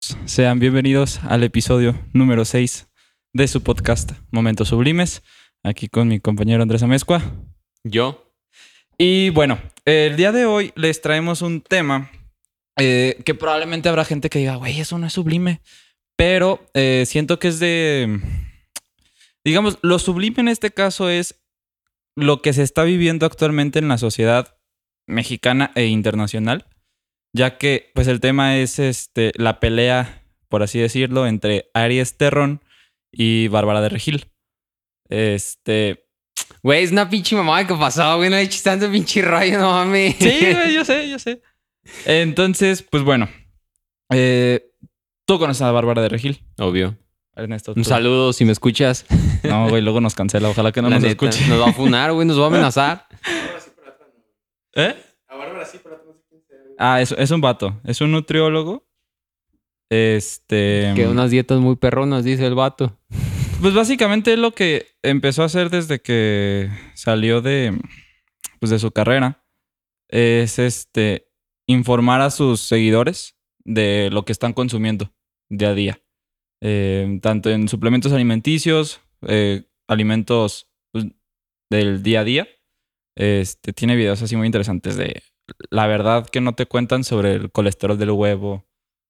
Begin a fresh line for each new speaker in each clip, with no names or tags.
Sean bienvenidos al episodio número 6 de su podcast Momentos Sublimes. Aquí con mi compañero Andrés Amezcua.
Yo.
Y bueno, el día de hoy les traemos un tema eh, que probablemente habrá gente que diga, güey, eso no es sublime. Pero eh, siento que es de. Digamos, lo sublime en este caso es lo que se está viviendo actualmente en la sociedad mexicana e internacional ya que pues el tema es este, la pelea, por así decirlo, entre Aries Terrón y Bárbara de Regil. Este...
Güey, es una pinche mamá que pasó, güey, no hay tanto pinche rayo, no mames.
Sí, güey, yo sé, yo sé. Entonces, pues bueno, eh, tú conoces a Bárbara de Regil.
Obvio.
Ernesto.
Un saludo si me escuchas.
No, güey, luego nos cancela. Ojalá que no
La
nos
neta,
escuche.
Nos va a funar, güey, nos va a amenazar.
¿Eh?
A Bárbara sí, pero a no sé quién sea.
Ah, es, es un vato. Es un nutriólogo. Este.
que unas dietas muy perronas, dice el vato.
Pues básicamente lo que empezó a hacer desde que salió de, pues de su carrera es este informar a sus seguidores de lo que están consumiendo día a día. Eh, tanto en suplementos alimenticios, eh, alimentos pues, del día a día. Este, tiene videos así muy interesantes de la verdad que no te cuentan sobre el colesterol del huevo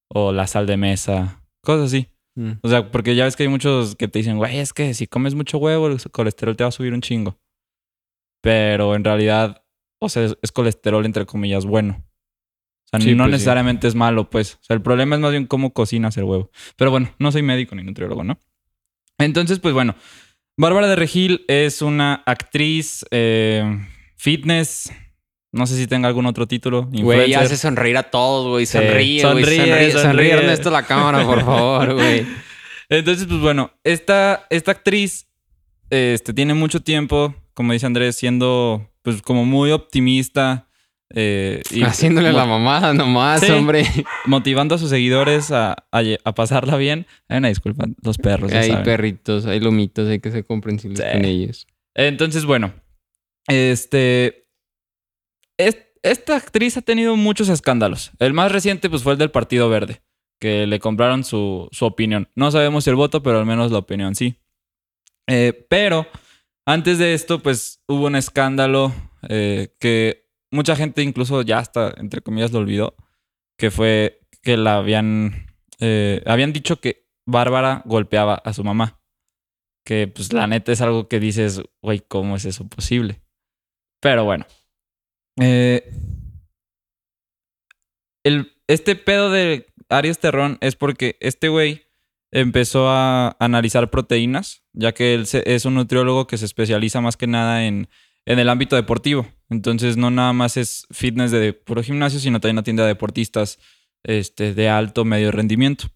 o la sal de mesa, cosas así.
Mm.
O sea, porque ya ves que hay muchos que te dicen, güey, es que si comes mucho huevo, el colesterol te va a subir un chingo. Pero en realidad, o sea, es, es colesterol entre comillas bueno. O sea,
Sí,
no
pues sí.
necesariamente es malo, pues. O sea, el problema es más bien cómo cocinas el huevo. Pero bueno, no soy médico ni nutriólogo, ¿no? Entonces, pues bueno, Bárbara de Regil es una actriz, eh, fitness, no sé si tenga algún otro título.
Güey, hace sonreír a todos, güey.
Sí.
Sonríe.
Sonríe,
Sonríe, sonríe,
sonríe.
Ernesto, la cámara, por favor, güey.
Entonces, pues bueno, esta, esta actriz este, tiene mucho tiempo, como dice Andrés, siendo pues como muy optimista. eh, y
Haciéndole la mamada nomás,
Sí.
hombre.
Motivando a sus seguidores a, a pasarla bien. Hay una disculpa, los perros.
Hay
saben.
perritos, hay lomitos, hay que ser comprensibles
Sí.
con ellos.
Entonces, bueno, este. Es- esta actriz ha tenido muchos escándalos. El más reciente, pues, fue el del Partido Verde, que le compraron su, su opinión. No sabemos si el voto, pero al menos la opinión sí. Eh, pero antes de esto, pues, hubo un escándalo eh, que mucha gente, incluso ya hasta, entre comillas, lo olvidó, que fue que la habían. eh, habían dicho que Bárbara golpeaba a su mamá. Que pues la neta es algo que dices, güey, ¿cómo es eso posible? Pero bueno. Eh, el, este pedo de Aries Terrón es porque este güey empezó a analizar proteínas, ya que él es un nutriólogo que se especializa más que nada en, en el ámbito deportivo. Entonces no nada más es fitness de puro gimnasio, sino también atiende a deportistas este, de alto medio rendimiento.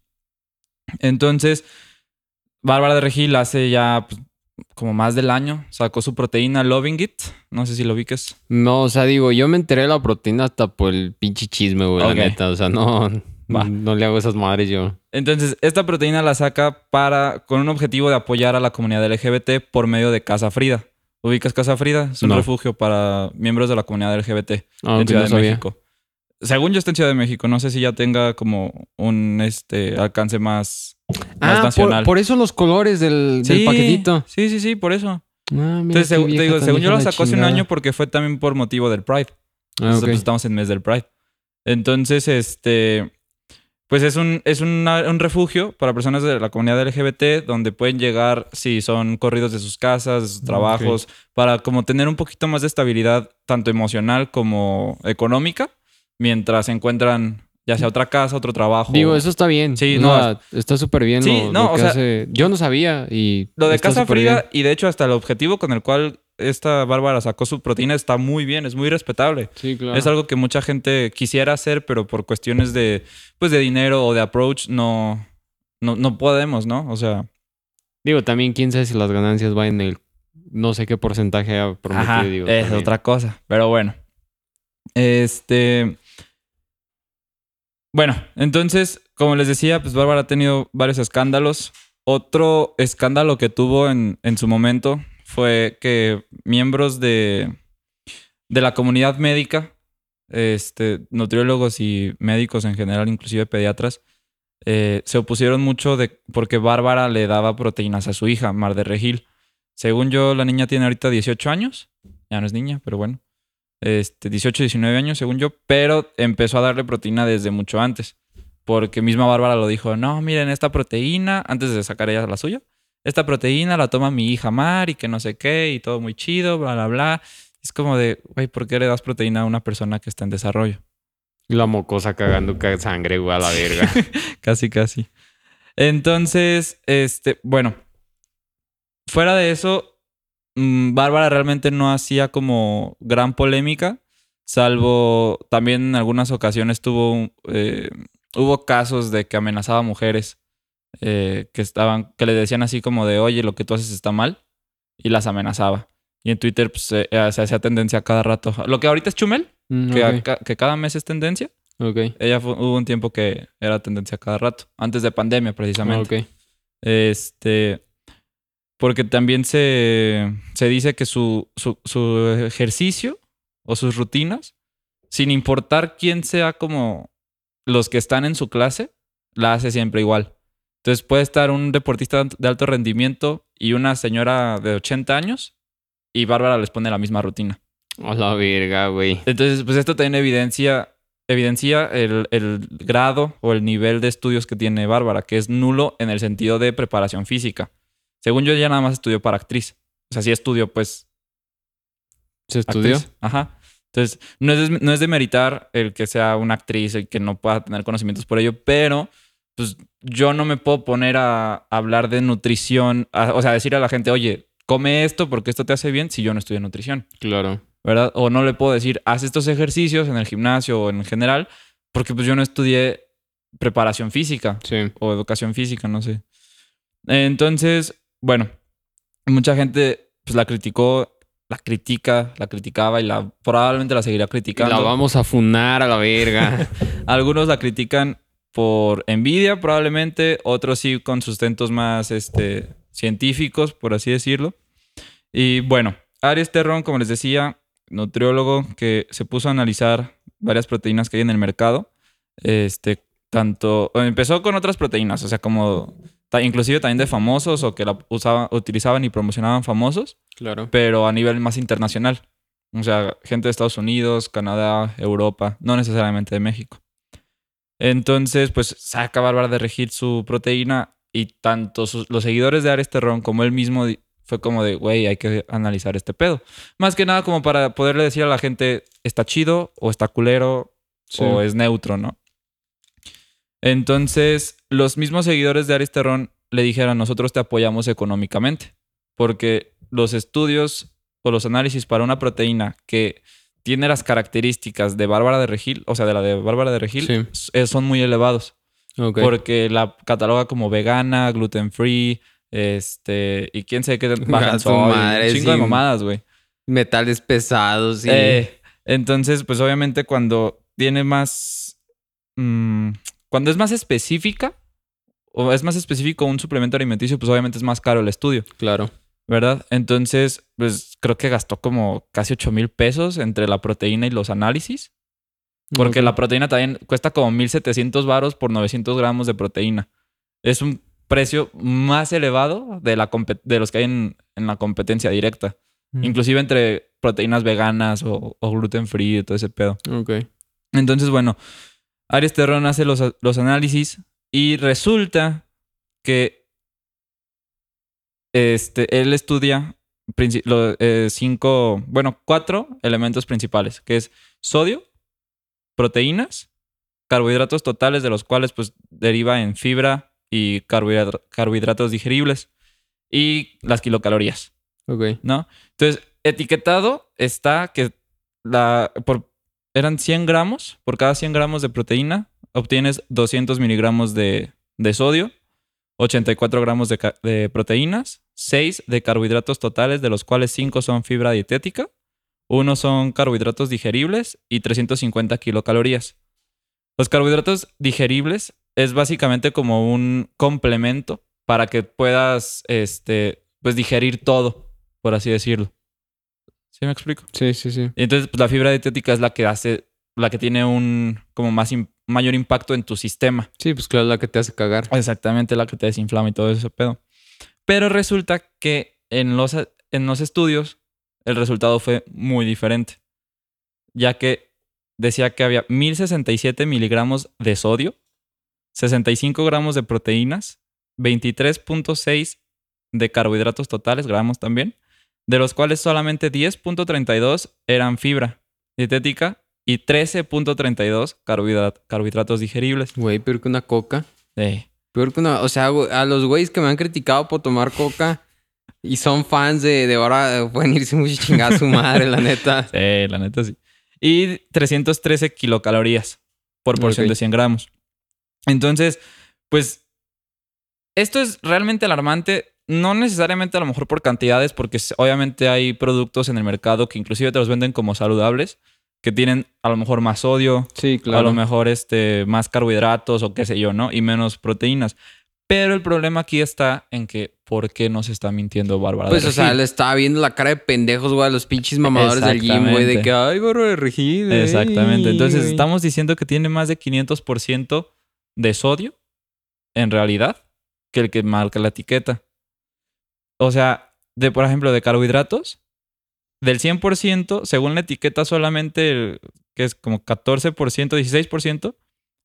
Entonces, Bárbara de Regil hace ya pues, como más del año sacó su proteína Loving It. No sé si lo ubiques.
No, o sea, digo, yo me enteré de la proteína hasta por el pinche chisme, güey, la neta. O sea, no, no le hago esas madres yo.
Entonces, esta proteína la saca para con un objetivo de apoyar a la comunidad LGBT por medio de Casa Frida. ¿Ubicas Casa Frida? Es un
No.
refugio para miembros de la comunidad LGBT en
Aunque
Ciudad
no
de. México. Según yo está en Ciudad de México, no sé si ya tenga como un este alcance más
Ah, por, eso los colores del, del
Sí,
paquetito.
Sí, sí, sí, por eso.
Ah,
Entonces, te digo, según yo lo sacó hace un año porque fue también por motivo del Pride.
Ah,
Entonces, pues, estamos en mes del Pride. Entonces, este, pues es un, es una- un refugio para personas de la comunidad LGBT donde pueden llegar si son corridos de sus casas, de sus trabajos, para como tener un poquito más de estabilidad, tanto emocional como económica, mientras encuentran ya sea otra casa, otro trabajo.
Digo, eso está bien.
Sí, no,
está súper bien
Sí,
lo,
no,
lo
o sea,
hace. Yo no sabía y...
Lo de Casa
bien.
y de hecho hasta el objetivo con el cual esta Bárbara sacó su proteína está muy bien, es muy respetable.
Sí, claro.
Es algo que mucha gente quisiera hacer, pero por cuestiones de, pues, de dinero o de approach no, no, no podemos, ¿no? O sea,
Digo, también quién sabe si las ganancias van en el... No sé qué porcentaje ha prometido,
ajá,
digo.
es
también.
otra cosa. Pero bueno. Este... Bueno, entonces, como les decía, pues Bárbara ha tenido varios escándalos. Otro escándalo que tuvo en, en su momento fue que miembros de, de la comunidad médica, este, nutriólogos y médicos en general, inclusive pediatras, eh, se opusieron mucho de porque Bárbara le daba proteínas a su hija, Mar de Regil. Según yo, la niña tiene ahorita 18 años. Ya no es niña, pero bueno. Este, 18, 19 años, según yo. Pero empezó a darle proteína desde mucho antes. Porque misma Bárbara lo dijo, no, miren, esta proteína, antes de sacar ella la suya, esta proteína la toma mi hija Mar y que no sé qué, y todo muy chido, bla, bla, bla. Es como de, güey, ¿por qué le das proteína a una persona que está en desarrollo?
La mocosa cagando ca- sangre, güey, a la verga.
casi, casi. Entonces, este, bueno, fuera de eso, Bárbara realmente no hacía como gran polémica, salvo también en algunas ocasiones tuvo, eh, hubo casos de que amenazaba a mujeres eh, que estaban, que le decían así como de, oye, lo que tú haces está mal, y las amenazaba. Y en Twitter pues, se, eh, se hacía tendencia cada rato. Lo que ahorita es Chumel,
Mm,
que, cada mes es tendencia.
ok.
Ella fue- hubo un tiempo que era tendencia cada rato, antes de pandemia precisamente. Este, porque también se, se dice que su, su, su ejercicio o sus rutinas, sin importar quién sea como los que están en su clase, la hace siempre igual. Entonces puede estar un deportista de alto rendimiento y una señora de 80 años y Bárbara les pone la misma rutina.
A la verga, güey.
Entonces, pues esto también evidencia, evidencia el, el grado o el nivel de estudios que tiene Bárbara, que es nulo en el sentido de preparación física. Según yo, ella nada más estudió para actriz. O sea, sí estudió, pues.
¿Se estudió?
actriz. Ajá. Entonces, no es, no es de meritar el que sea una actriz y que no pueda tener conocimientos por ello, pero pues yo no me puedo poner a hablar de nutrición, a- o sea, decirle a la gente, oye, come esto porque esto te hace bien si yo no estudio nutrición.
Claro.
¿verdad? O no le puedo decir, haz estos ejercicios en el gimnasio o en general, porque pues yo no estudié preparación física
Sí.
o educación física, no sé. Entonces, bueno, mucha gente pues la criticó, la critica, la criticaba y la probablemente la seguirá criticando.
la vamos a funar a la verga.
Algunos la critican por envidia, probablemente, otros sí con sustentos más este, científicos, por así decirlo. Y bueno, Aries Terrón, como les decía, nutriólogo que se puso a analizar varias proteínas que hay en el mercado. Este, tanto, empezó con otras proteínas, o sea, como inclusive también de famosos o que la usaban, utilizaban y promocionaban famosos
claro.
pero a nivel más internacional. O sea, gente de Estados Unidos, Canadá, Europa, no necesariamente de México. Entonces, pues saca Bárbara de Regil su proteína y tanto sus- los seguidores de Ares Terrón como él mismo fue como de, güey, hay que analizar este pedo. Más que nada como para poderle decir a la gente, está chido o está culero
Sí.
o es neutro, ¿no? Entonces, los mismos seguidores de Aristerón le dijeron, nosotros te apoyamos económicamente, porque los estudios o los análisis para una proteína que tiene las características de Bárbara de Regil, o sea, de la de Bárbara de Regil,
Sí.
eh, son muy elevados, porque la cataloga como vegana, gluten free, este, y quién sabe qué baja
A
en
su
sodio,
madre,
chingo de mamadas, güey.
Metales pesados y...
Eh, entonces, pues obviamente cuando tiene más... mm, cuando es más específica, o es más específico un suplemento alimenticio, pues obviamente es más caro el estudio,
Claro.
¿verdad? Entonces, pues creo que gastó como casi 8 mil pesos entre la proteína y los análisis. Porque la proteína también cuesta como 1700 varos por 900 gramos de proteína. Es un precio más elevado de, la de los que hay en, en la competencia directa.
Mm.
Inclusive entre proteínas veganas o, o gluten free y todo ese pedo.
Ok.
Entonces, bueno, Aries Terrón hace los, los análisis y resulta que este, él estudia eh, cinco, bueno, cuatro elementos principales, que es sodio, proteínas, carbohidratos totales, de los cuales pues deriva en fibra y carbohidra- carbohidratos digeribles, y las kilocalorías.
Ok.
¿no? Entonces, etiquetado está que la, por, eran 100 gramos, por cada 100 gramos de proteína obtienes 200 miligramos de, de sodio, 84 gramos de, proteínas, 6 de carbohidratos totales, de los cuales 5 son fibra dietética, 1 son carbohidratos digeribles y 350 kilocalorías. Los carbohidratos digeribles es básicamente como un complemento para que puedas este, pues, digerir todo, por así decirlo. ¿Sí me explico?
Sí, sí, sí.
Y entonces, pues la fibra dietética es la que hace, la que tiene un como más mayor impacto en tu sistema.
Sí, pues claro, la que te hace cagar.
Exactamente la que te desinflama y todo ese pedo. Pero resulta que en los, en los estudios el resultado fue muy diferente. Ya que decía que había 1067 miligramos de sodio, 65 gramos de proteínas, 23.6 de carbohidratos totales, gramos también, de los cuales solamente 10.32 eran fibra dietética y 13.32 carbohidrat- carbohidratos digeribles.
Güey, peor que una coca.
Sí.
Peor que una... O sea, a los güeyes que me han criticado por tomar coca y son fans de, de ahora eh, pueden irse mucho chingada a su madre, la neta.
Sí, la neta sí. Y 313 kilocalorías por porción
Ok.
de 100 gramos. Entonces, pues, esto es realmente alarmante. No necesariamente a lo mejor por cantidades, porque obviamente hay productos en el mercado que inclusive te los venden como saludables, que tienen a lo mejor más sodio,
Sí,
a lo mejor este, más carbohidratos o qué sé yo, ¿no? Y menos proteínas. Pero el problema aquí está en que, ¿por qué nos está mintiendo Bárbara? de
Pues, o sea, le estaba viendo la cara de pendejos, güey, a los pinches mamadores del gym, güey, de que, ay, barro de regil. ey,
Exactamente. Entonces
güey".
estamos diciendo que tiene más de 500% de sodio, en realidad, que el que marca la etiqueta. O sea, de por ejemplo, de carbohidratos, del 100%, según la etiqueta, solamente el- que es como 14%, 16%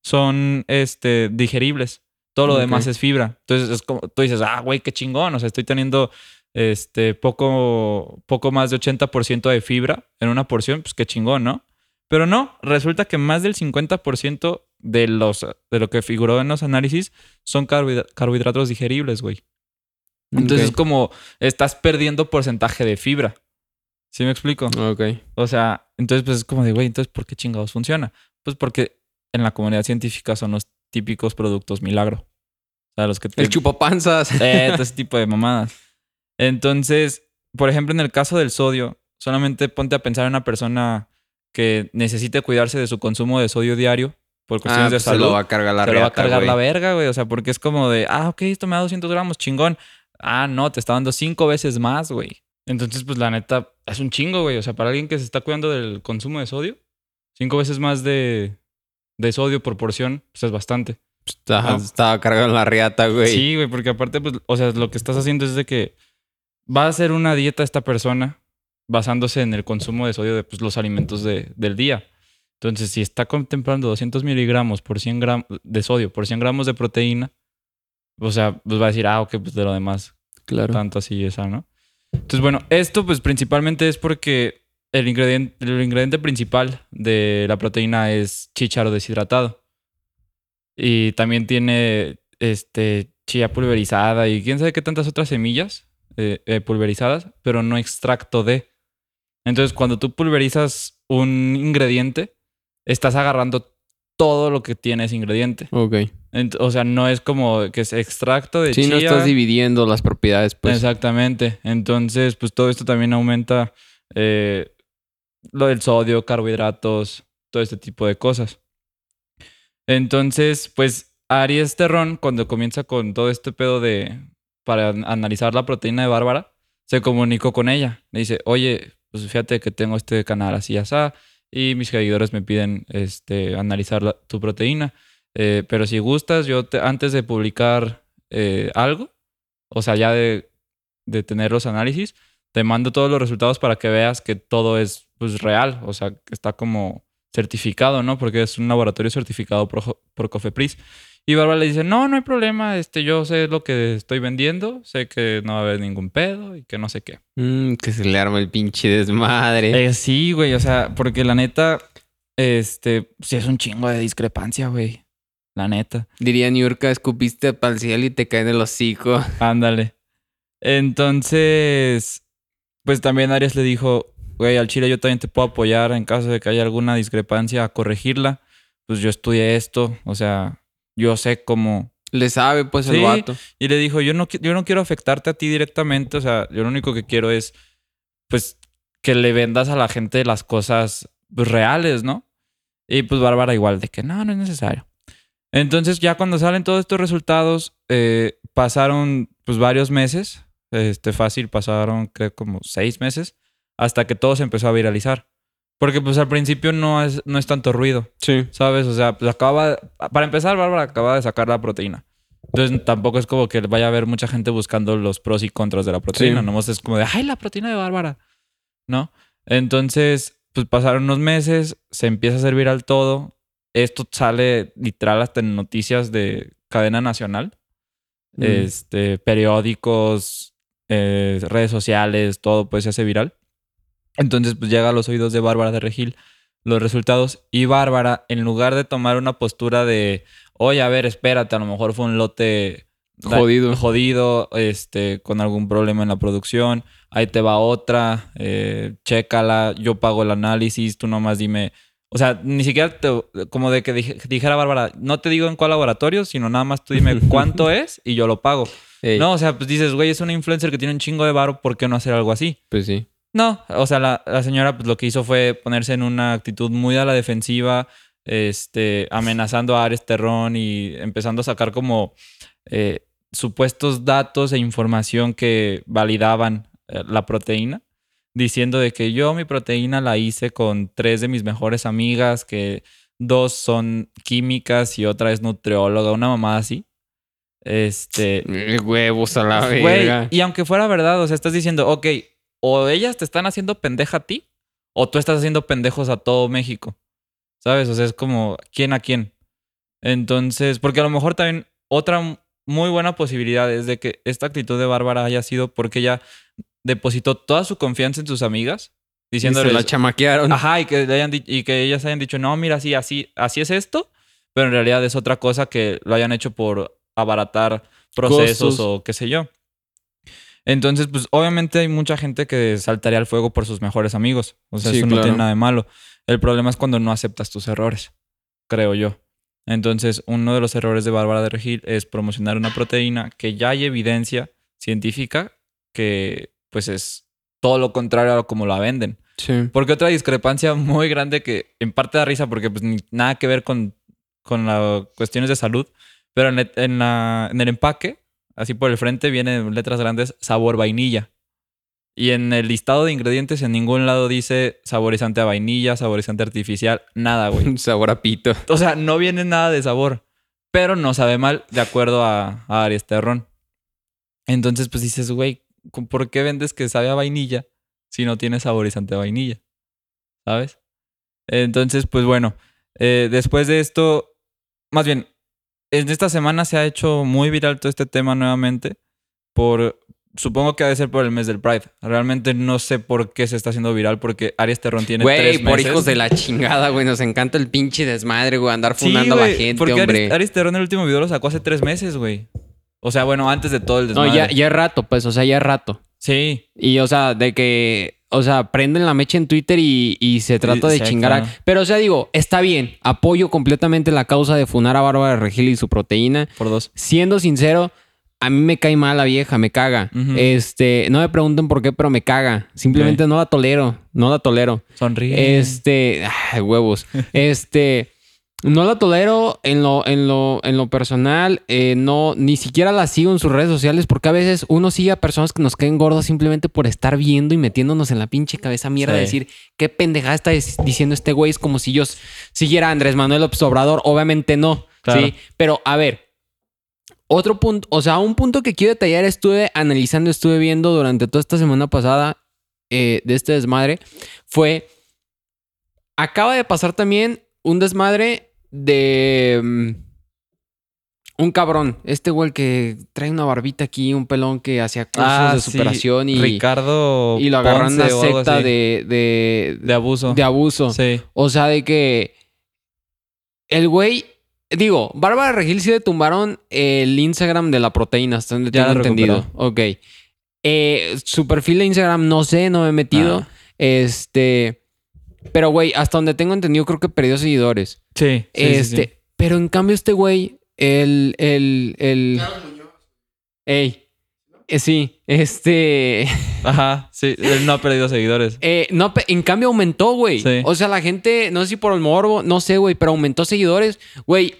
son este, digeribles. Todo lo demás es fibra. Entonces es como tú dices, ah, güey, qué chingón. O sea, estoy teniendo este, poco, poco más de 80% de fibra en una porción, pues qué chingón, ¿no? Pero no, resulta que más del 50% de, los, de lo que figuró en los análisis son carbohidra- carbohidratos digeribles, güey. Entonces es como estás perdiendo porcentaje de fibra. ¿Sí me explico?
Ok.
O sea, entonces pues es como de, güey, entonces ¿por qué chingados funciona? Pues porque en la comunidad científica son los típicos productos milagro. O sea, los que te...
El chupapanzas.
Eh, todo ese tipo de mamadas. Entonces, por ejemplo, en el caso del sodio, solamente ponte a pensar en una persona que necesite cuidarse de su consumo de sodio diario por cuestiones
Ah,
de
pues se
salud.
lo va a cargar la
se lo va a cargar la verga, güey. O sea, porque es como de, ah, ok, esto me da 200 gramos, chingón. Ah, no, te está dando cinco veces más, güey. Entonces, pues la neta, es un chingo, güey. O sea, para alguien que se está cuidando del consumo de sodio, cinco veces más de, de sodio por porción, pues es bastante.
Estaba, estaba cargando la riata, güey.
Sí, güey, porque aparte, pues, o sea, lo que estás haciendo es de que va a hacer una dieta esta persona basándose en el consumo de sodio de pues, los alimentos de- del día. Entonces, si está contemplando 200 miligramos por 100 gramos de sodio por 100 gramos de proteína, o sea, pues va a decir, ah, ok, pues de lo demás,
claro.
tanto así esa, ¿no? Entonces, bueno, esto pues principalmente es porque el ingrediente, el ingrediente principal de la proteína es chícharo deshidratado. Y también tiene este chía pulverizada y quién sabe qué tantas otras semillas eh, eh, pulverizadas, pero no extracto de. Entonces, cuando tú pulverizas un ingrediente, estás agarrando todo lo que tiene ese ingrediente.
Ok.
O sea, no es como que es extracto de
Sí,
chía.
no estás dividiendo las propiedades, pues.
Exactamente. Entonces, pues todo esto también aumenta eh, lo del sodio, carbohidratos, todo este tipo de cosas. Entonces, pues Aries Terrón, cuando comienza con todo este pedo de para an- analizar la proteína de Bárbara, se comunicó con ella. Le dice, oye, pues fíjate que tengo este canal así así y mis seguidores me piden este, analizar tu proteína. Eh, pero si gustas, yo te- antes de publicar eh, algo, o sea, ya de, de tener los análisis, te mando todos los resultados para que veas que todo es pues, real, o sea, que está como certificado, ¿no? Porque es un laboratorio certificado por, por Cofepris. Y Bárbara le dice, no, no hay problema, este, yo sé lo que estoy vendiendo, sé que no va a haber ningún pedo y que no sé qué.
Mm, que se le arma el pinche desmadre.
Eh, sí, güey, o sea, porque la neta, este, sí es un chingo de discrepancia, güey. La neta.
Diría Niurka, escupiste para el cielo y te cae en el hocico.
Ándale. Entonces, pues también Arias le dijo, güey, al Chile yo también te puedo apoyar en caso de que haya alguna discrepancia a corregirla. Pues yo estudié esto, o sea, yo sé cómo...
Le sabe, pues, el vato.
Y le dijo, yo no, yo no quiero afectarte a ti directamente, o sea, yo lo único que quiero es, pues, que le vendas a la gente las cosas pues, reales, ¿no? Y pues Bárbara igual, de que no, no es necesario. Entonces ya cuando salen todos estos resultados, eh, pasaron pues varios meses, este fácil, pasaron creo como seis meses, hasta que todo se empezó a viralizar. Porque pues al principio no es, no es tanto ruido,
Sí.
¿sabes? O sea, pues acaba... Para empezar, Bárbara acaba de sacar la proteína. Entonces tampoco es como que vaya a haber mucha gente buscando los pros y contras de la proteína.
Sí.
Nomás es como de, ay, la proteína de Bárbara. ¿No? Entonces, pues pasaron unos meses, se empieza a hacer viral todo. Esto sale literal hasta en noticias de cadena nacional.
Mm.
Este, periódicos, eh, redes sociales, todo pues se hace viral. Entonces, pues llega a los oídos de Bárbara de Regil los resultados. Y Bárbara, en lugar de tomar una postura de, oye, a ver, espérate, a lo mejor fue un lote
Jodido.
jodido, este, con algún problema en la producción, ahí te va otra, eh, chécala, yo pago el análisis, tú nomás dime. O sea, ni siquiera te- como de que dije- dijera Bárbara, no te digo en cuál laboratorio, sino nada más tú dime cuánto es y yo lo pago.
Ey,
No, o sea, pues dices, güey, es una influencer que tiene un chingo de varo, ¿por qué no hacer algo así?
Pues sí.
No, o sea, la, la señora pues lo que hizo fue ponerse en una actitud muy a la defensiva, este, amenazando a Ares Terrón y empezando a sacar como eh, supuestos datos e información que validaban eh, la proteína, diciendo de que yo mi proteína la hice con tres de mis mejores amigas, que dos son químicas y otra es nutrióloga, una mamá así. Este,
Huevos a la verga.
y aunque fuera verdad, o sea, estás diciendo, ok, o ellas te están haciendo pendeja a ti, o tú estás haciendo pendejos a todo México. ¿Sabes? O sea, es como, ¿quién a quién? Entonces, porque a lo mejor también otra muy buena posibilidad es de que esta actitud de Bárbara haya sido porque ella depositó toda su confianza en sus amigas,
Y
diciéndoles,
se la chamaquearon.
Ajá, y que, le hayan y que ellas hayan dicho, no, mira, sí, así, así es esto, pero en realidad es otra cosa que lo hayan hecho por abaratar procesos
Costos.
o qué sé yo. Entonces, pues obviamente hay mucha gente que saltaría al fuego por sus mejores amigos. O sea,
Sí,
eso no
claro.
tiene nada de malo. El problema es cuando no aceptas tus errores, creo yo. Entonces, uno de los errores de Bárbara de Regil es promocionar una proteína que ya hay evidencia científica que pues es todo lo contrario a como la venden.
Sí.
Porque otra discrepancia muy grande que en parte da risa porque pues nada que ver con, con las cuestiones de salud, pero en, el- en la- en el empaque, así por el frente, viene en letras grandes sabor vainilla. Y en el listado de ingredientes en ningún lado dice saborizante a vainilla, saborizante artificial, nada, güey.
Sabor a pito.
O sea, no viene nada de sabor, pero no sabe mal de acuerdo a, a Aries Terrón. Entonces, pues dices, güey, ¿por qué vendes que sabe a vainilla si no tiene saborizante a vainilla? ¿Sabes? Entonces, pues bueno, eh, después de esto, más bien, en esta semana se ha hecho muy viral todo este tema nuevamente por... Supongo que ha de ser por el mes del Pride. Realmente no sé por qué se está haciendo viral porque Aries Terrón tiene
Güey,
tres
por
meses.
hijos de la chingada, güey. Nos encanta el pinche desmadre, güey. Andar
Sí,
fundando a la
güey,
gente,
porque
hombre.
Aris Terrón el último video lo sacó hace tres meses, güey. O sea, bueno, antes de todo el
No,
desmadre.
ya, ya es rato, pues, o sea, ya es rato.
Sí.
Y, o sea, de que, o sea, prenden la mecha en Twitter y, y se trata de chingar a... Pero, o sea, digo, está bien. Apoyo completamente la causa de funar a Bárbara Regil y su proteína.
Por dos.
Siendo sincero, a mí me cae mal la vieja, me caga. Este, no me pregunten por qué, pero me caga. Simplemente no la tolero, no la tolero.
Sonríe.
Este, ay, huevos. Este, no la tolero en lo, en lo, en lo personal. eh, no, ni siquiera la sigo en sus redes sociales porque a veces uno sigue a personas que nos caen gordos simplemente por estar viendo y metiéndonos en la pinche cabeza mierda de decir qué pendejada está diciendo este güey. Es como si yo siguiera a Andrés Manuel López Obrador. Obviamente no.
Claro.
Sí, pero a ver. Otro punto, o sea, un punto que quiero detallar, estuve analizando, estuve viendo durante toda esta semana pasada eh, de este desmadre, fue, acaba de pasar también un desmadre de mm, un cabrón, este güey que trae una barbita aquí, un pelón que hacía cursos
Ah,
de
sí.
superación y,
Ricardo.
y lo agarraron en una secta de, de,
de abuso.
de abuso.
Sí.
O sea, de que el güey, digo, Bárbara Regil sí le tumbaron el Instagram de la proteína, hasta donde tengo entendido. Ok. Eh, su perfil de Instagram no sé, no me he metido.
Ah.
Este, pero güey, hasta donde tengo entendido creo que perdió seguidores.
Sí.
este,
sí.
pero en cambio este güey, el, el, el,
Carlos Muñoz.
ey, eh, sí, este...
Ajá. Sí. Él no ha perdido seguidores.
Eh, no, en cambio aumentó, güey.
Sí.
O sea, la gente, no sé si por el morbo, no sé, güey, pero aumentó seguidores. Güey,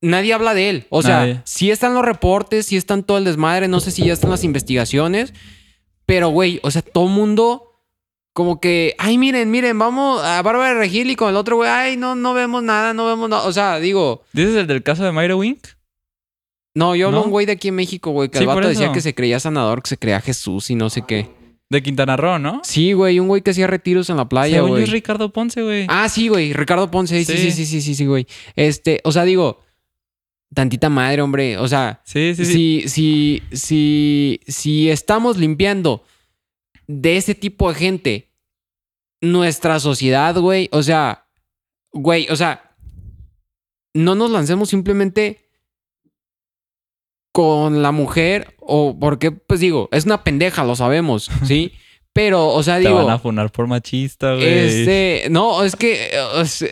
nadie habla de él. O sea,
Nadie.
sí están los reportes, sí están todo el desmadre, no sé si ya están las investigaciones. Pero, güey, o sea, todo el mundo como que, ay, miren, miren, vamos a Bárbara de Regil y con el otro güey, ay, no, no vemos nada, no vemos nada. O sea, digo,
¿Dices el del caso de Mayra Wink?
no, yo hablo
¿No?
un güey de aquí en México, güey, que
Sí,
el vato decía que se creía sanador, que se creía Jesús y no sé qué.
De Quintana Roo, ¿no?
Sí, güey, un güey que hacía retiros en la playa,
Según yo
güey.
es Ricardo Ponce, güey.
Ah, sí, güey, Ricardo Ponce, sí, sí,
Sí.
sí, sí, sí, sí, güey. Este, o sea, digo, tantita madre, hombre, o sea,
sí, sí, sí.
si, si, si, si estamos limpiando de ese tipo de gente nuestra sociedad, güey, o sea, güey, o sea, no nos lancemos simplemente con la mujer o porque, pues digo, es una pendeja, lo sabemos, ¿sí? Pero, o sea,
Te
digo...
van a funar por machista, güey.
Este, no, es que,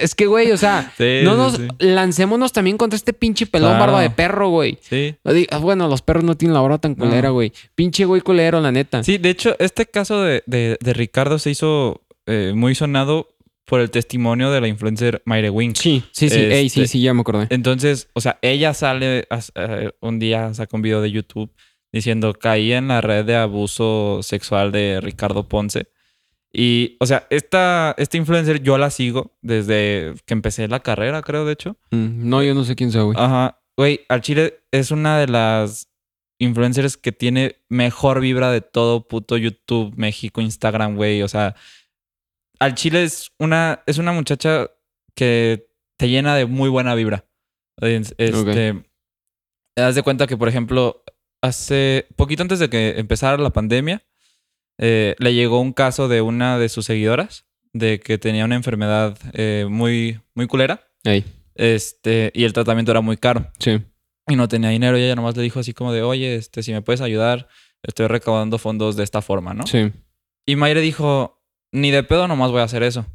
es, que, güey, o sea,
Sí,
no nos
sí.
lancémonos también contra este pinche pelón
Claro.
barba de perro, güey.
Sí.
Ah, Bueno, los perros no tienen la hora tan
No.
culera, güey. Pinche güey culero, la neta.
Sí, de hecho, este caso de, de- de Ricardo se hizo eh, muy sonado por el testimonio de la influencer Mayre Wink.
sí, sí, sí. Ey, sí,
Este-
sí, ya me acordé.
Entonces, o sea, ella sale a- a- un día, saca un video de YouTube diciendo caí en la red de abuso sexual de Ricardo Ponce. Y, o sea, esta, esta influencer yo la sigo desde que empecé la carrera, creo, de hecho.
Mm, No, yo no sé quién sea, güey.
Ajá. Güey, al Chile es una de las influencers que tiene mejor vibra de todo puto YouTube, México, Instagram, güey. O sea, al Chile es una, es una muchacha que te llena de muy buena vibra. Es- Este, te das de cuenta que, por ejemplo, hace poquito antes de que empezara la pandemia, eh, le llegó un caso de una de sus seguidoras de que tenía una enfermedad eh, muy, muy culera. Este, y el tratamiento era muy caro.
sí.
Y no tenía dinero. Y ella nomás le dijo así como de, oye, este, si me puedes ayudar, estoy recaudando fondos de esta forma, ¿no?
Sí.
Y Mayre dijo, ni de pedo nomás voy a hacer eso.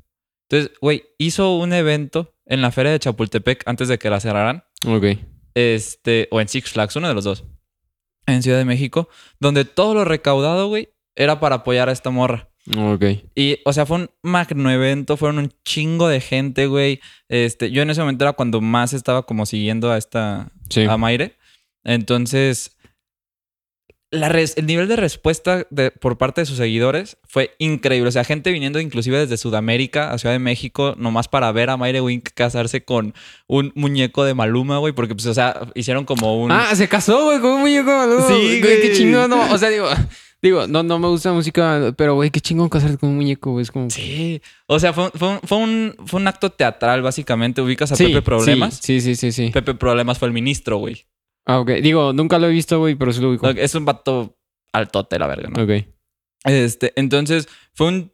Entonces, güey, hizo un evento en la feria de Chapultepec antes de que la cerraran.
Ok.
Este, o en Six Flags, uno de los dos. En Ciudad de México, donde todo lo recaudado, güey, era para apoyar a esta morra.
Ok.
Y, o sea, fue un magno evento, fueron un chingo de gente, güey. Este, yo en ese momento era cuando más estaba como siguiendo a esta,
Sí.
a Mayre. Entonces, la res- el nivel de respuesta de- por parte de sus seguidores fue increíble. O sea, gente viniendo inclusive desde Sudamérica a Ciudad de México, nomás para ver a Mayre Wink casarse con un muñeco de Maluma, güey, porque, pues, o sea, hicieron como un.
Ah, se casó, güey, con un muñeco boludo.
Sí,
Qué
güey.
chingón, no. O sea, digo, digo, no, no me gusta la música, pero, güey, qué chingón casarte con un muñeco, güey. Es como.
Sí. O sea, fue, fue un, fue, un, fue un acto teatral, básicamente. Ubicas a
Sí,
Pepe Problemas.
Sí, sí, sí, sí. sí.
Pepe Problemas fue el ministro, güey.
Ah, ok. Digo, nunca lo he visto, güey, pero sí lo ubico.
Es un vato altote, la verga, ¿no?
Ok.
Este, entonces, fue un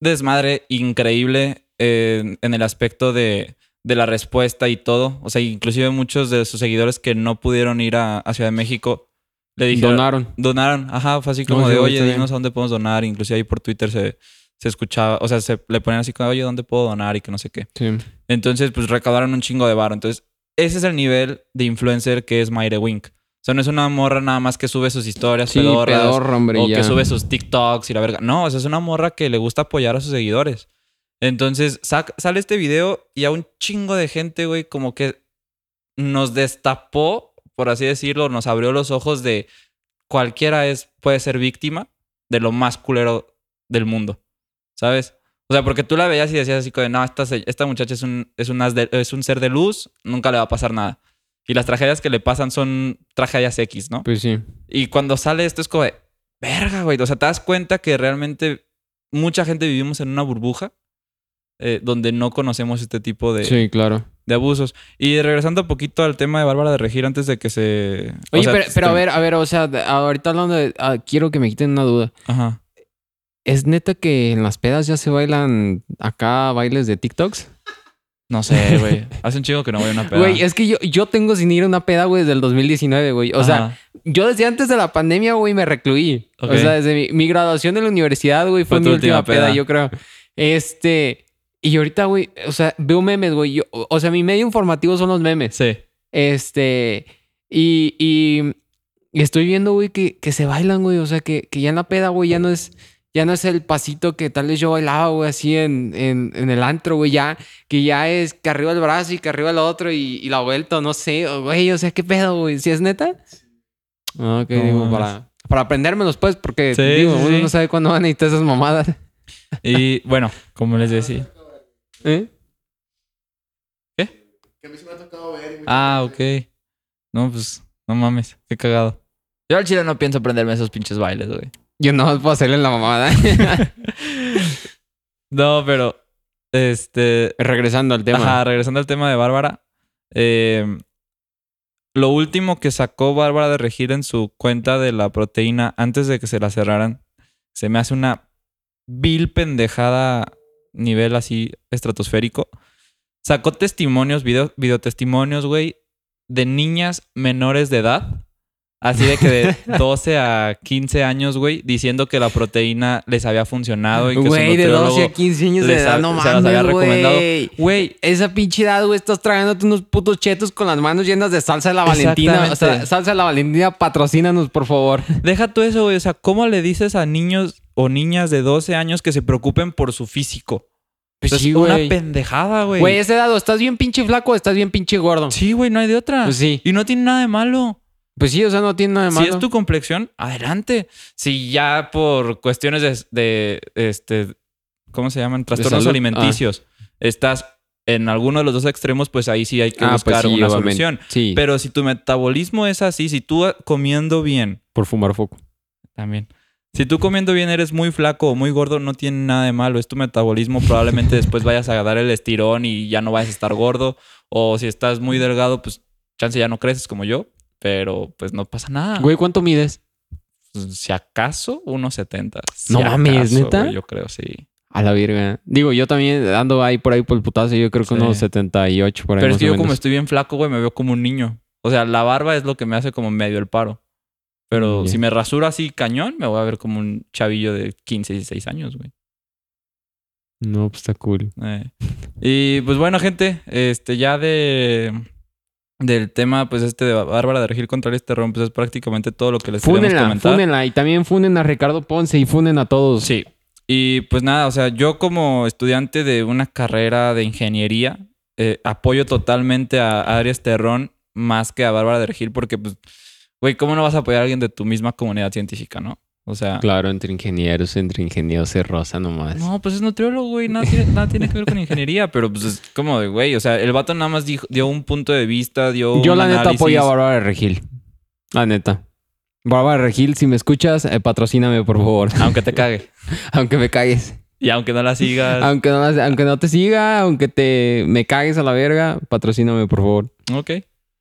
desmadre increíble eh, en el aspecto de, de la respuesta y todo. O sea, inclusive muchos de sus seguidores que no pudieron ir a, a Ciudad de México le dijeron...
Donaron.
Donaron. Ajá, fue así como
No,
de, oye, dinos a dónde podemos donar. Inclusive ahí por Twitter se, se escuchaba, o sea, se le ponían así como, oye, ¿dónde puedo donar? Y que no sé qué.
Sí.
Entonces, pues recaudaron un chingo de varo. Entonces, ese es el nivel de influencer que es Mayre Wink. O sea, no es una morra nada más que sube sus historias
Sí,
pedorras
hombre.
o
ya.
que sube sus TikToks y la verga. No, o sea, es una morra que le gusta apoyar a sus seguidores. Entonces, sale este video y a un chingo de gente, güey, como que nos destapó, por así decirlo, nos abrió los ojos de cualquiera es, puede ser víctima de lo más culero del mundo. ¿Sabes? O sea, porque tú la veías y decías así como de, no, esta, esta muchacha es un, es, un as de- es un ser de luz, nunca le va a pasar nada. Y las tragedias que le pasan son tragedias X, ¿no?
Pues sí.
Y cuando sale esto es como de, verga, güey. O sea, te das cuenta que realmente mucha gente vivimos en una burbuja eh, donde no conocemos este tipo de,
Sí, claro.
de abusos. Y regresando un poquito al tema de Bárbara de Regir antes de que se... o
Oye,
sea,
pero, pero a
este-
ver, a ver, o sea, ahorita hablando de. ah, quiero que me quiten una duda.
Ajá.
¿Es neta que en las pedas ya se bailan acá bailes de TikToks?
No sé, güey. Hace un chingo que no voy a una peda.
Güey, es que yo, yo tengo sin ir a una peda, güey, desde el 2019, güey. O sea, yo desde antes de la pandemia, güey, me recluí. O sea, desde mi, mi graduación de la universidad, güey, fue,
Fue
mi última
última
peda,
peda.
yo creo. Este. Y ahorita, güey, o sea, veo memes, güey. O sea, mi medio informativo son los memes.
Sí.
Este. Y, y, y estoy viendo, güey, que, que se bailan, güey. O sea, que, que ya en la peda, güey, ya no es. Ya no es el pasito que tal vez yo bailaba, güey, así en, en, en el antro, güey. Ya, que ya es que arriba el brazo y que arriba el otro y, y la vuelta, no sé, güey. O sea, ¿qué pedo, güey? ¿Si es neta? Ah, Ok,
No
digo, para, para aprendérmelos, pues, porque
Sí,
digo,
sí,
uno
sí.
no sabe cuándo van a necesitar esas mamadas.
Y bueno, como les decía.
¿Eh?
Que a mí se me ha tocado ver.
Ah, ok. No, pues, no mames, qué cagado. Yo al chile no pienso aprenderme esos pinches bailes, güey.
Yo no puedo hacerle la mamada.
no, pero, este,
Regresando al tema.
Ajá, regresando al tema de Bárbara. eh, lo último que sacó Bárbara de Regir en su cuenta de la proteína antes de que se la cerraran, se me hace una vil pendejada nivel así estratosférico. Sacó testimonios, video, videotestimonios, güey, de niñas menores de edad. Así de que de 12 a 15 años, güey, diciendo que la proteína les había funcionado y que
Güey, de 12 a
nutriólogo
15 años de edad,
ha-
no
se las había
mames,
recomendado.
güey. Esa pinche edad, güey, estás tragándote unos putos chetos con las manos llenas de salsa de la Valentina. O sea, salsa de la Valentina, patrocínanos, por favor.
Deja tú eso, güey. O sea, ¿cómo le dices a niños o niñas de 12 años que se preocupen por su físico?
Pues
sea,
sí,
una pendejada, güey.
Güey, esa edad, o estás bien pinche flaco o estás bien pinche gordo.
Sí, güey, no hay de otra.
Pues sí.
Y no tiene nada de malo.
Pues sí, o sea, no tiene nada de malo.
Si es tu complexión, adelante. Si ya por cuestiones de, de, este, ¿cómo se llaman? Trastornos alimenticios, estás en alguno de los dos extremos, pues ahí sí hay que
Ah, pues
buscar
sí,
una solución.
Sí,
Pero si tu metabolismo es así, si tú ah, comiendo bien,
por fumar foco.
También. Si tú comiendo bien eres muy flaco o muy gordo, no tiene nada de malo. Es tu metabolismo. Probablemente después vayas a dar el estirón y ya no vayas a estar gordo. O si estás muy delgado, pues chance ya no creces como yo. Pero pues no pasa nada.
Güey, ¿cuánto mides?
Pues, si acaso, unos 70. Si
No mames, ¿neta?
güey, yo creo, sí.
A la verga. Digo, yo también ando ahí por ahí por el putazo. Yo creo que
Sí.
unos 78 por ahí.
Pero es que yo como estoy bien flaco, güey, me veo como un niño. O sea, la barba es lo que me hace como medio el paro. Pero
Mm,
si me rasuro así cañón, me voy a ver como un chavillo de 15, 16 años, güey.
No, pues está cool.
Eh, Y pues bueno, gente, este ya de del tema, pues este de Bárbara de Regir contra el Terrón, pues es prácticamente todo lo que les queremos
Fúnenla,
comentar.
fúnenla. Y también funen a Ricardo Ponce y funen a todos.
Sí. Y pues nada, o sea, yo como estudiante de una carrera de ingeniería, eh, apoyo totalmente a Arias Terrón más que a Bárbara de Regil, porque pues, güey, ¿cómo no vas a apoyar a alguien de tu misma comunidad científica, no? O sea,
Claro, entre ingenieros, entre ingenieros es rosa nomás.
No, pues es nutriólogo, güey. Nada tiene, nada tiene que ver con ingeniería, pero pues es como de, güey. O sea, el vato nada más dijo, dio un punto de vista, dio.
Yo
un
la neta
análisis.
apoyo a Bárbara de Regil. La neta. Bárbara de Regil, si me escuchas, eh, patrocíname, por favor.
Aunque te cague.
aunque me cagues.
Y aunque no la sigas.
Aunque no, la- aunque no te siga, aunque te me cagues a la verga, patrocíname, por favor.
Ok.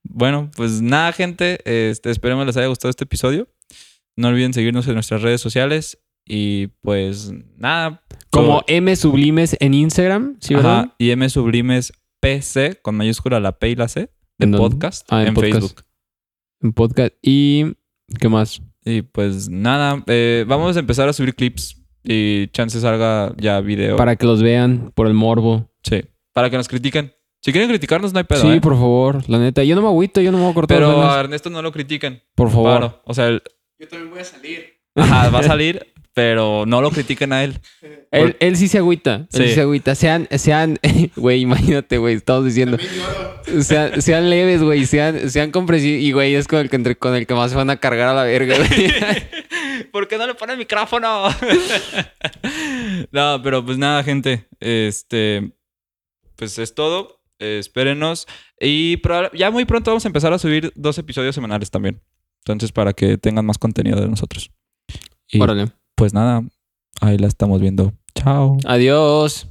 Bueno, pues nada, gente. Este, esperemos les haya gustado este episodio. No olviden seguirnos en nuestras redes sociales. Y pues nada.
Como
todo-
M Sublimes en Instagram, ¿sí, verdad?
Ajá, y M Sublimes PC con mayúscula la P y la C de
¿En
podcast
Ah, en
en,
podcast.
Facebook.
En podcast. Y. ¿Qué más?
Y pues nada, eh, vamos a empezar a subir clips y chance salga ya video.
Para que los vean por el morbo.
Sí, para que nos critiquen. Si quieren criticarnos, no hay pedo.
sí,
¿eh?
por favor. La neta. Yo no me agüito, yo no me voy a cortar
Pero a Ernesto no lo critiquen.
Por favor.
Paro. O sea, él-
Yo también voy a salir.
ajá, va a salir, pero no lo critiquen a él.
Él, él sí se agüita. Él
Sí.
sí se agüita. Sean, sean, güey, imagínate, güey, estamos diciendo. Sean, sean leves, güey. Sean, sean comprensivos. Y, güey, es con el, que entre- con el que más se van a cargar a la verga, güey.
¿Por qué no le pone el micrófono? no, pero pues nada, gente. Este, pues es todo. Eh, espérenos. Y ya muy pronto vamos a empezar a subir dos episodios semanales también. Entonces, para que tengan más contenido de nosotros. Y
Órale.
pues nada, ahí la estamos viendo. Chao.
Adiós.